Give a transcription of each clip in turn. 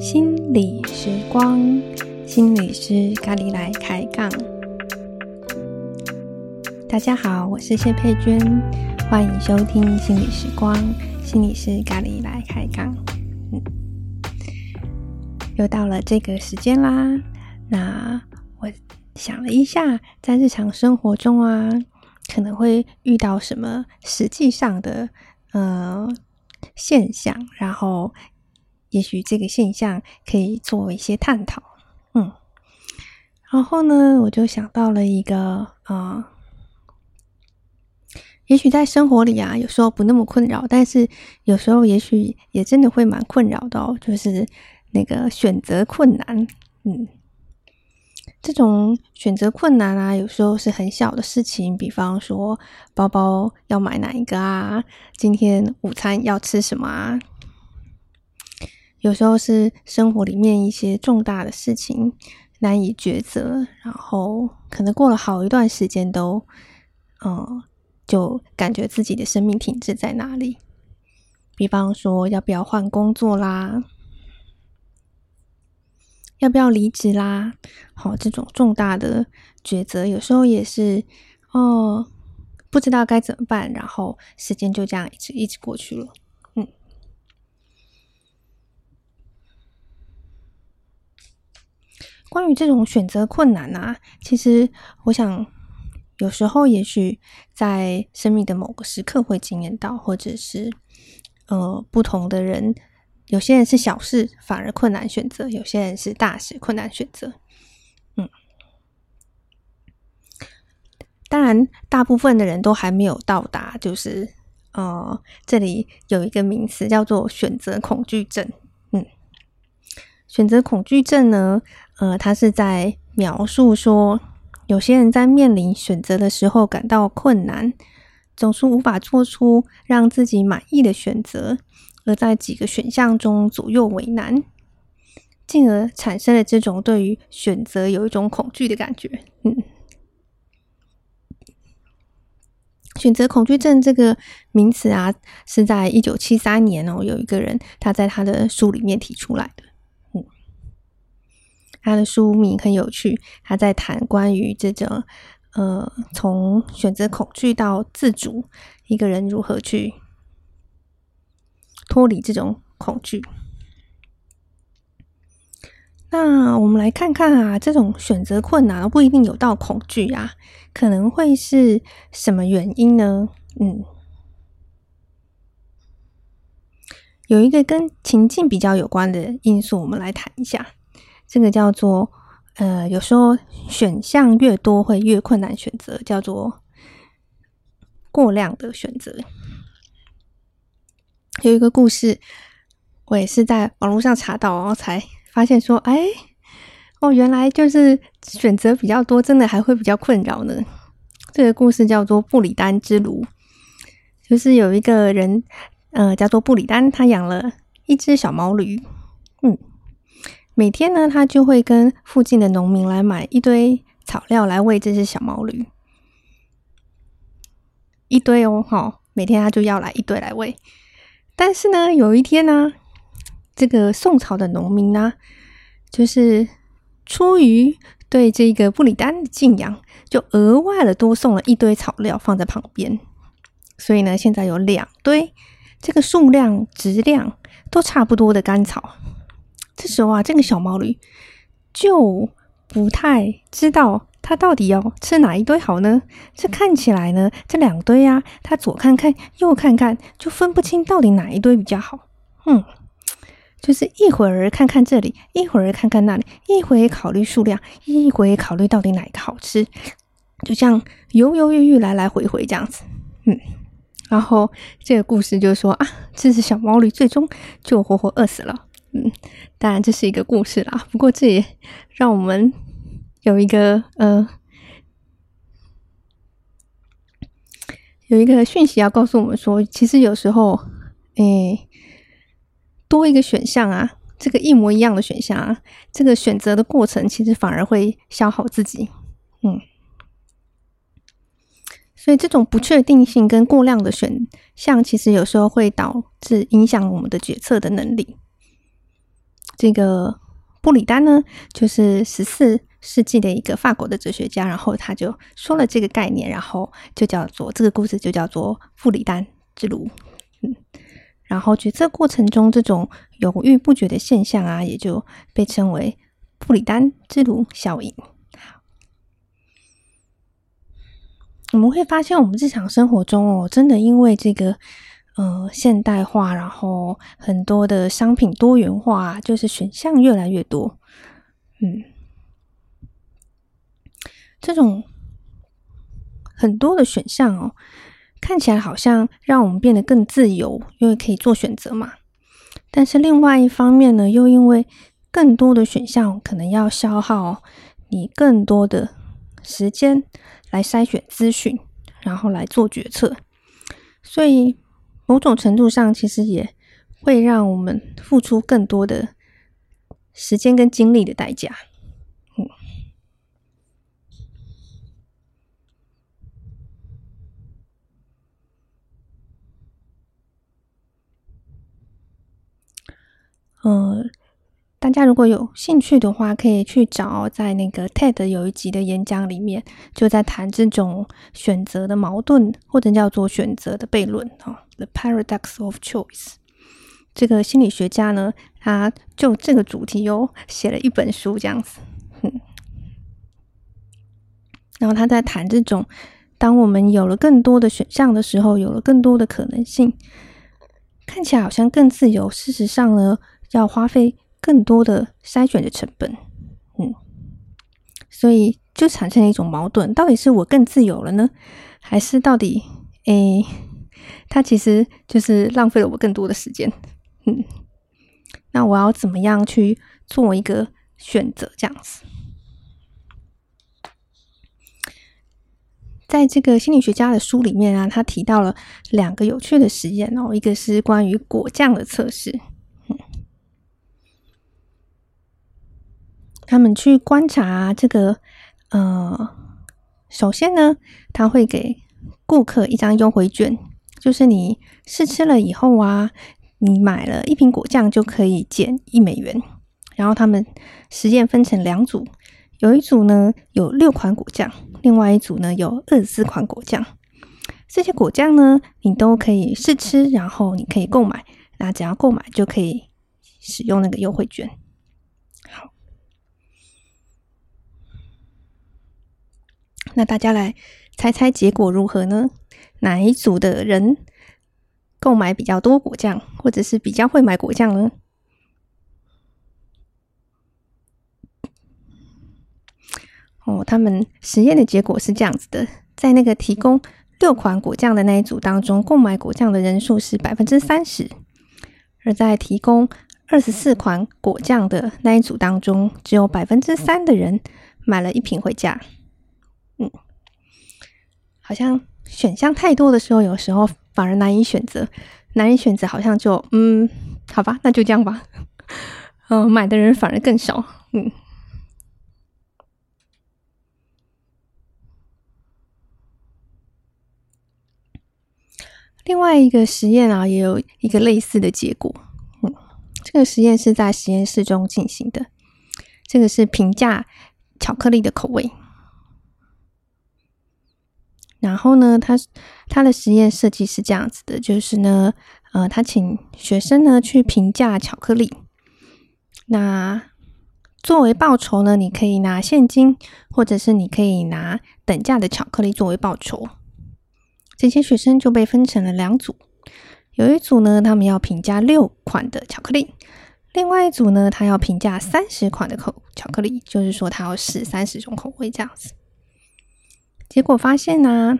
心理时光，心理师咖喱来开杠。大家好，我是谢佩娟，欢迎收听心理时光，心理师咖喱来开杠。嗯，又到了这个时间啦。那我想了一下，在日常生活中啊，可能会遇到什么实际上的呃现象，然后。也许这个现象可以作为一些探讨，嗯，然后呢，我就想到了一个啊、呃，也许在生活里啊，有时候不那么困扰，但是有时候也许也真的会蛮困扰的哦，就是那个选择困难，嗯，这种选择困难啊，有时候是很小的事情，比方说包包要买哪一个啊，今天午餐要吃什么啊。有时候是生活里面一些重大的事情难以抉择，然后可能过了好一段时间都，嗯，就感觉自己的生命停滞在哪里。比方说，要不要换工作啦？要不要离职啦？好，这种重大的抉择，有时候也是，哦，不知道该怎么办，然后时间就这样一直一直过去了。嗯关于这种选择困难啊，其实我想，有时候也许在生命的某个时刻会经验到，或者是呃不同的人，有些人是小事反而困难选择，有些人是大事困难选择。嗯，当然，大部分的人都还没有到达，就是呃，这里有一个名词叫做选择恐惧症。嗯，选择恐惧症呢？呃，他是在描述说，有些人在面临选择的时候感到困难，总是无法做出让自己满意的选择，而在几个选项中左右为难，进而产生了这种对于选择有一种恐惧的感觉。嗯，选择恐惧症这个名词啊，是在一九七三年哦，有一个人他在他的书里面提出来的。嗯他的书名很有趣，他在谈关于这种呃，从选择恐惧到自主，一个人如何去脱离这种恐惧。那我们来看看啊，这种选择困难不一定有到恐惧啊，可能会是什么原因呢？嗯，有一个跟情境比较有关的因素，我们来谈一下。这个叫做呃，有时候选项越多会越困难选择，叫做过量的选择。有一个故事，我也是在网络上查到，然后才发现说，哎，哦，原来就是选择比较多，真的还会比较困扰呢。这个故事叫做布里丹之炉，就是有一个人，呃，叫做布里丹，他养了一只小毛驴，嗯。每天呢，他就会跟附近的农民来买一堆草料来喂这只小毛驴，一堆哦，好，每天他就要来一堆来喂。但是呢，有一天呢，这个送草的农民呢，就是出于对这个布里丹的敬仰，就额外的多送了一堆草料放在旁边。所以呢，现在有两堆，这个数量、质量都差不多的干草。这时候啊，这个小毛驴就不太知道它到底要吃哪一堆好呢？这看起来呢，这两堆啊，它左看看右看看，就分不清到底哪一堆比较好。嗯，就是一会儿看看这里，一会儿看看那里，一会儿考虑数量，一会儿考虑到底哪一个好吃，就这样犹犹豫豫，来来回回这样子。嗯，然后这个故事就说啊，这只小毛驴最终就活活饿死了。嗯，当然这是一个故事啦。不过这也让我们有一个呃，有一个讯息要告诉我们说，其实有时候，诶，多一个选项啊，这个一模一样的选项啊，这个选择的过程其实反而会消耗自己。嗯，所以这种不确定性跟过量的选项，其实有时候会导致影响我们的决策的能力。这个布里丹呢，就是十四世纪的一个法国的哲学家，然后他就说了这个概念，然后就叫做这个故事就叫做布里丹之炉。嗯，然后决策过程中这种犹豫不决的现象啊，也就被称为布里丹之炉效应。我们会发现，我们日常生活中哦，真的因为这个呃现代化，然后很多的商品多元化，就是选项越来越多。嗯，这种很多的选项哦，看起来好像让我们变得更自由，因为可以做选择嘛。但是另外一方面呢，又因为更多的选项可能要消耗你更多的时间。来筛选资讯，然后来做决策，所以某种程度上，其实也会让我们付出更多的时间跟精力的代价。嗯，呃。大家如果有兴趣的话，可以去找在那个 TED 有一集的演讲里面，就在谈这种选择的矛盾，或者叫做选择的悖论哈，The Paradox of Choice。这个心理学家呢，他就这个主题又写了一本书这样子，嗯。然后他在谈这种，当我们有了更多的选项的时候，有了更多的可能性，看起来好像更自由，事实上呢，要花费。更多的筛选的成本，嗯，所以就产生了一种矛盾：到底是我更自由了呢，还是到底，诶，它其实就是浪费了我更多的时间，嗯，那我要怎么样去做一个选择？这样子，在这个心理学家的书里面啊，他提到了两个有趣的实验哦，一个是关于果酱的测试。他们去观察这个，呃，首先呢，他会给顾客一张优惠券，就是你试吃了以后啊，你买了一瓶果酱就可以减一美元。然后他们实验分成两组，有一组呢有六款果酱，另外一组呢有二十四款果酱。这些果酱呢，你都可以试吃，然后你可以购买，那只要购买就可以使用那个优惠券。那大家来猜猜结果如何呢？哪一组的人购买比较多果酱，或者是比较会买果酱呢？哦，他们实验的结果是这样子的：在那个提供六款果酱的那一组当中，购买果酱的人数是百分之三十；而在提供二十四款果酱的那一组当中，只有百分之三的人买了一瓶回家。嗯，好像选项太多的时候，有时候反而难以选择，难以选择，好像就嗯，好吧，那就这样吧。嗯、买的人反而更少。嗯，另外一个实验啊，也有一个类似的结果。嗯，这个实验是在实验室中进行的，这个是评价巧克力的口味。然后呢，他他的实验设计是这样子的，就是呢，呃，他请学生呢去评价巧克力。那作为报酬呢，你可以拿现金，或者是你可以拿等价的巧克力作为报酬。这些学生就被分成了两组，有一组呢，他们要评价六款的巧克力；另外一组呢，他要评价三十款的口巧克力，就是说他要试三十种口味这样子。结果发现呢、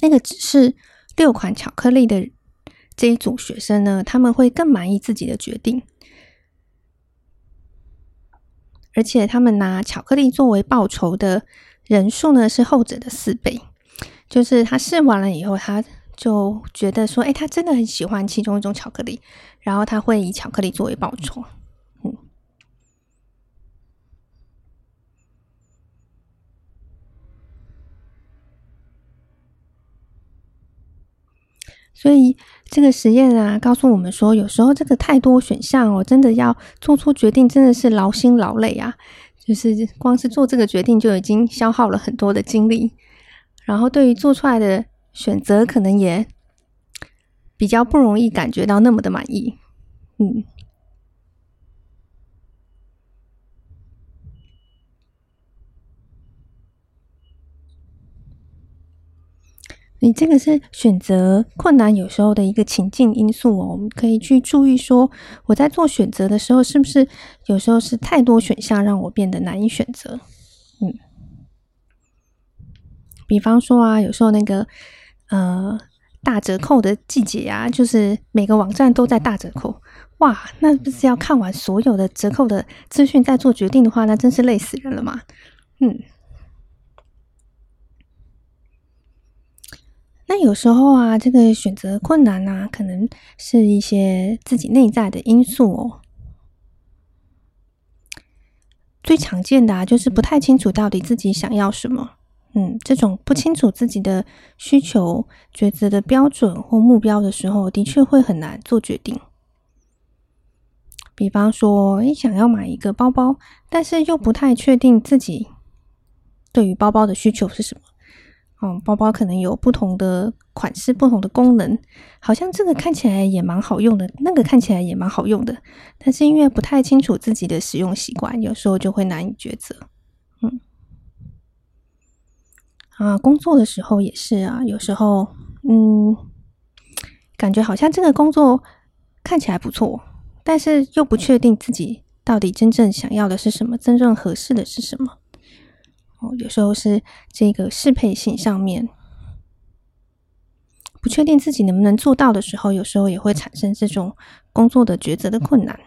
那个只是六款巧克力的这一组学生呢，他们会更满意自己的决定，而且他们拿巧克力作为报酬的人数呢，是后者的四倍。就是他试完了以后，他就觉得说，哎，他真的很喜欢其中一种巧克力，然后他会以巧克力作为报酬。所以这个实验啊，告诉我们说，有时候这个太多选项哦，真的要做出决定，真的是劳心劳累啊。就是光是做这个决定就已经消耗了很多的精力，然后对于做出来的选择，可能也比较不容易感觉到那么的满意。嗯。你这个是选择困难有时候的一个情境因素哦，我们可以去注意说，我在做选择的时候，是不是有时候是太多选项让我变得难以选择？嗯，比方说啊，有时候那个呃大折扣的季节啊，就是每个网站都在大折扣，哇，那不是要看完所有的折扣的资讯再做决定的话，那真是累死人了嘛，嗯。那有时候啊，这个选择困难啊，可能是一些自己内在的因素哦。最常见的啊，就是不太清楚到底自己想要什么。嗯，这种不清楚自己的需求、抉择的标准或目标的时候，的确会很难做决定。比方说，你想要买一个包包，但是又不太确定自己对于包包的需求是什么。嗯，包包可能有不同的款式、不同的功能，好像这个看起来也蛮好用的，那个看起来也蛮好用的，但是因为不太清楚自己的使用习惯，有时候就会难以抉择。嗯，啊，工作的时候也是啊，有时候嗯，感觉好像这个工作看起来不错，但是又不确定自己到底真正想要的是什么，真正合适的是什么。哦，有时候是这个适配性上面不确定自己能不能做到的时候，有时候也会产生这种工作的抉择的困难。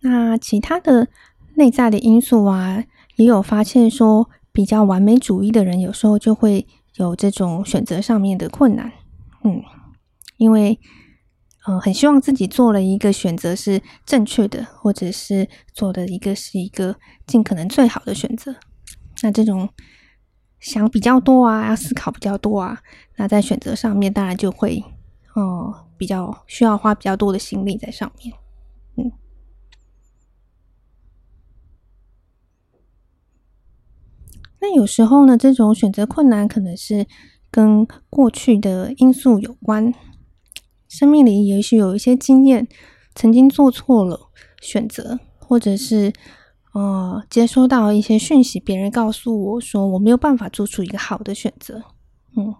那其他的内在的因素啊，也有发现说，比较完美主义的人，有时候就会有这种选择上面的困难。嗯，因为。嗯，很希望自己做了一个选择是正确的，或者是做的一个是一个尽可能最好的选择。那这种想比较多啊，要思考比较多啊，那在选择上面当然就会，嗯，比较需要花比较多的心力在上面。嗯，那有时候呢，这种选择困难可能是跟过去的因素有关。生命里也许有一些经验，曾经做错了选择，或者是呃接收到一些讯息，别人告诉我说我没有办法做出一个好的选择。嗯，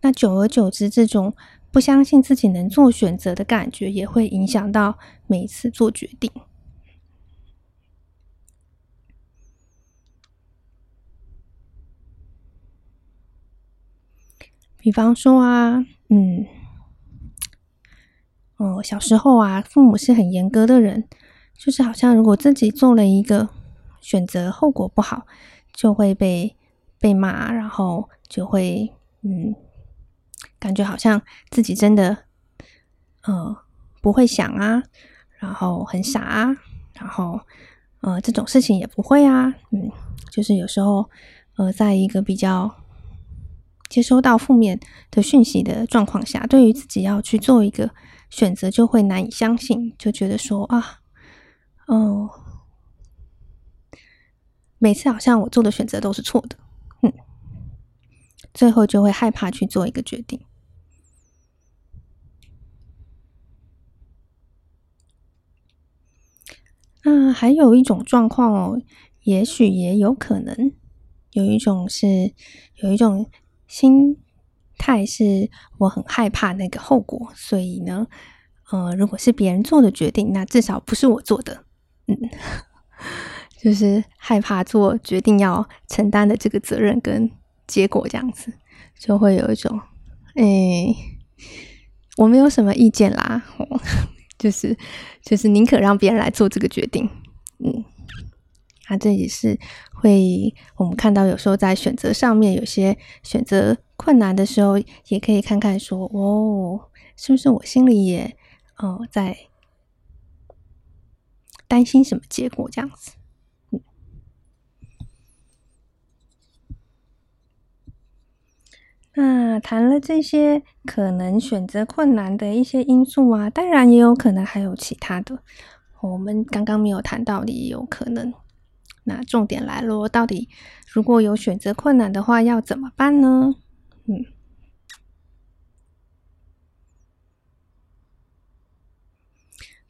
那久而久之，这种不相信自己能做选择的感觉，也会影响到每一次做决定。比方说啊，嗯。哦，小时候啊，父母是很严格的人，就是好像如果自己做了一个选择，后果不好，就会被被骂，然后就会嗯，感觉好像自己真的呃不会想啊，然后很傻啊，然后呃这种事情也不会啊，嗯，就是有时候呃在一个比较接收到负面的讯息的状况下，对于自己要去做一个。选择就会难以相信，就觉得说啊，哦，每次好像我做的选择都是错的，嗯，最后就会害怕去做一个决定。那还有一种状况哦，也许也有可能，有一种是有一种心。态是我很害怕那个后果，所以呢，呃，如果是别人做的决定，那至少不是我做的，嗯，就是害怕做决定要承担的这个责任跟结果，这样子就会有一种，哎，我没有什么意见啦，就是就是宁可让别人来做这个决定，嗯。啊这也是会我们看到，有时候在选择上面有些选择困难的时候，也可以看看说，哦，是不是我心里也哦在担心什么结果这样子。那谈了这些可能选择困难的一些因素啊，当然也有可能还有其他的，我们刚刚没有谈到的也有可能。那重点来了，到底如果有选择困难的话，要怎么办呢？嗯，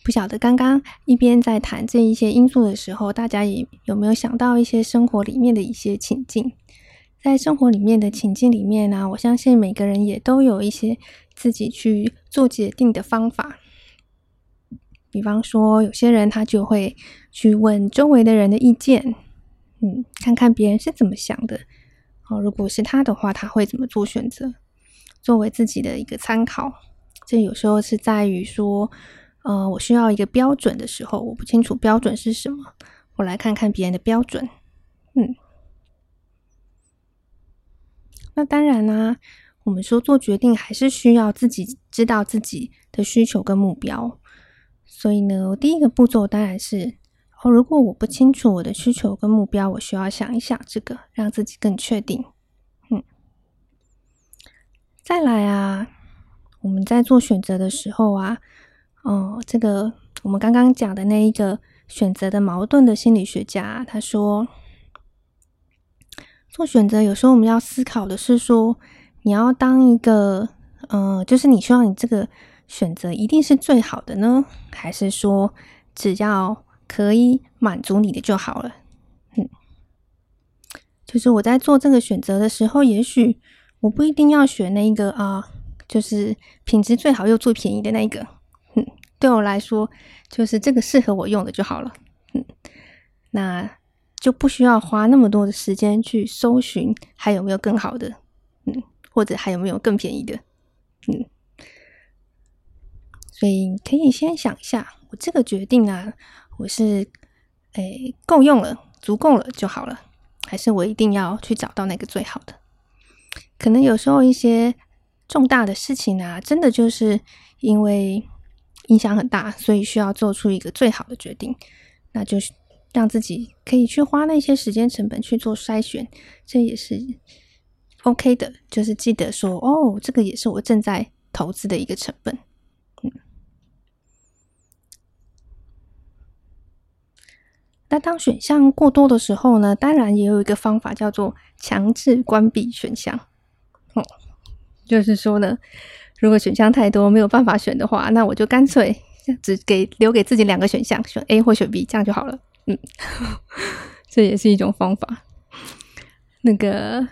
不晓得刚刚一边在谈这一些因素的时候，大家也有没有想到一些生活里面的一些情境？在生活里面的情境里面呢、我相信每个人也都有一些自己去做决定的方法。比方说，有些人他就会去问周围的人的意见，嗯，看看别人是怎么想的。如果是他的话，他会怎么做选择，作为自己的一个参考。这有时候是在于说，呃，我需要一个标准的时候，我不清楚标准是什么，我来看看别人的标准，嗯。那当然啦、我们说做决定还是需要自己知道自己的需求跟目标。所以呢，我第一个步骤当然是哦，如果我不清楚我的需求跟目标，我需要想一想这个，让自己更确定。嗯，再来啊，我们在做选择的时候啊，哦，这个我们刚刚讲的那一个选择的矛盾的心理学家，他说。做选择，有时候我们要思考的是说，你要当一个，呃，就是你希望你这个选择一定是最好的呢，还是说只要可以满足你的就好了？嗯，就是我在做这个选择的时候，也许我不一定要选那一个啊，就是品质最好又最便宜的那一个。嗯，对我来说，就是这个适合我用的就好了。嗯，那。就不需要花那么多的时间去搜寻还有没有更好的，嗯，或者还有没有更便宜的，嗯，所以可以先想一下，我这个决定啊，我是诶够用了，足够了就好了，还是我一定要去找到那个最好的？可能有时候一些重大的事情啊，真的就是因为影响很大，所以需要做出一个最好的决定，那就是。让自己可以去花那些时间成本去做筛选，这也是 OK 的。就是记得说，哦，这个也是我正在投资的一个成本。那当选项过多的时候呢，当然也有一个方法叫做强制关闭选项。哦，就是说呢，如果选项太多没有办法选的话，那我就干脆只给留给自己两个选项，选 A 或选 B，这样就好了。嗯，这也是一种方法。那个，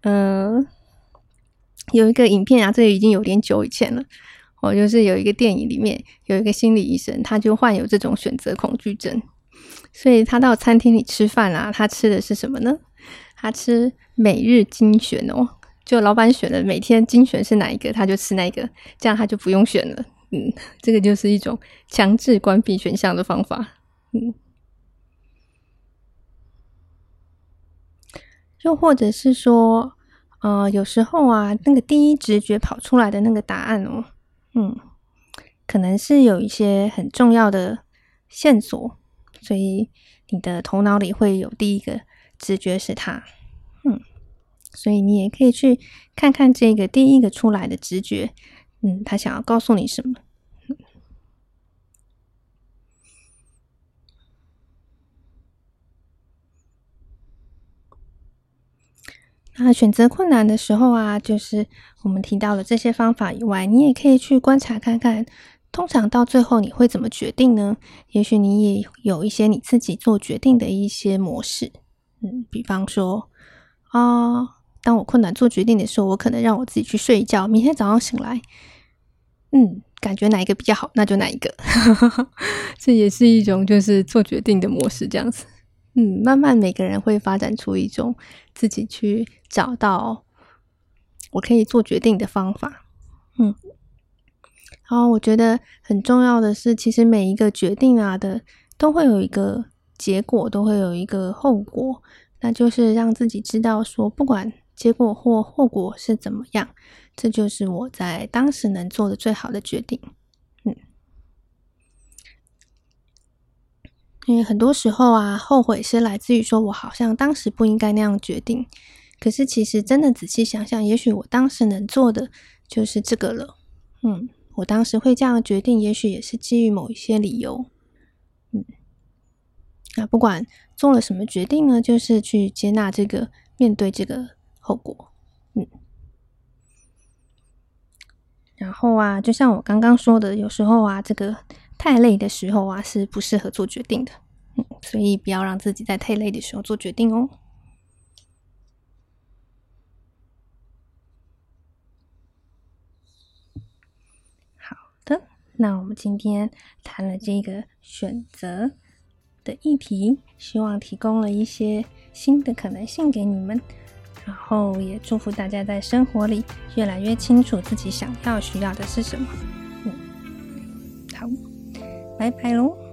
嗯、呃，有一个影片啊，这已经有点久以前了。哦，就是有一个电影里面有一个心理医生，他就患有这种选择恐惧症，所以他到餐厅里吃饭啊，他吃的是什么呢？他吃每日精选哦，就老板选的每天精选是哪一个，他就吃哪一个，这样他就不用选了。嗯，这个就是一种强制关闭选项的方法。嗯。又或者是说，呃，有时候啊，那个第一直觉跑出来的那个答案哦，嗯，可能是有一些很重要的线索，所以你的头脑里会有第一个直觉是它，嗯，所以你也可以去看看这个第一个出来的直觉，嗯，他想要告诉你什么。那选择困难的时候啊，就是我们提到了这些方法以外，你也可以去观察看看，通常到最后你会怎么决定呢？也许你也有一些你自己做决定的一些模式，嗯，比方说啊，当我困难做决定的时候，我可能让我自己去睡一觉，明天早上醒来，嗯，感觉哪一个比较好，那就哪一个，这也是一种就是做决定的模式，这样子。嗯，慢慢每个人会发展出一种自己去找到我可以做决定的方法。嗯，然后我觉得很重要的是，其实每一个决定啊的都会有一个结果，都会有一个后果，那就是让自己知道说，不管结果或后果是怎么样，这就是我在当时能做的最好的决定。嗯因为很多时候啊，后悔是来自于说我好像当时不应该那样决定，可是其实真的仔细想想，也许我当时能做的就是这个了。嗯，我当时会这样决定，也许也是基于某一些理由。嗯，那不管做了什么决定呢，就是去接纳这个，面对这个后果。嗯，然后啊，就像我刚刚说的，有时候啊，这个太累的时候啊，是不适合做决定的。嗯，所以不要让自己在太累的时候做决定哦。那我们今天谈了这个选择的议题，希望提供了一些新的可能性给你们，然后也祝福大家在生活里越来越清楚自己想要需要的是什么。嗯，好，拜拜喽。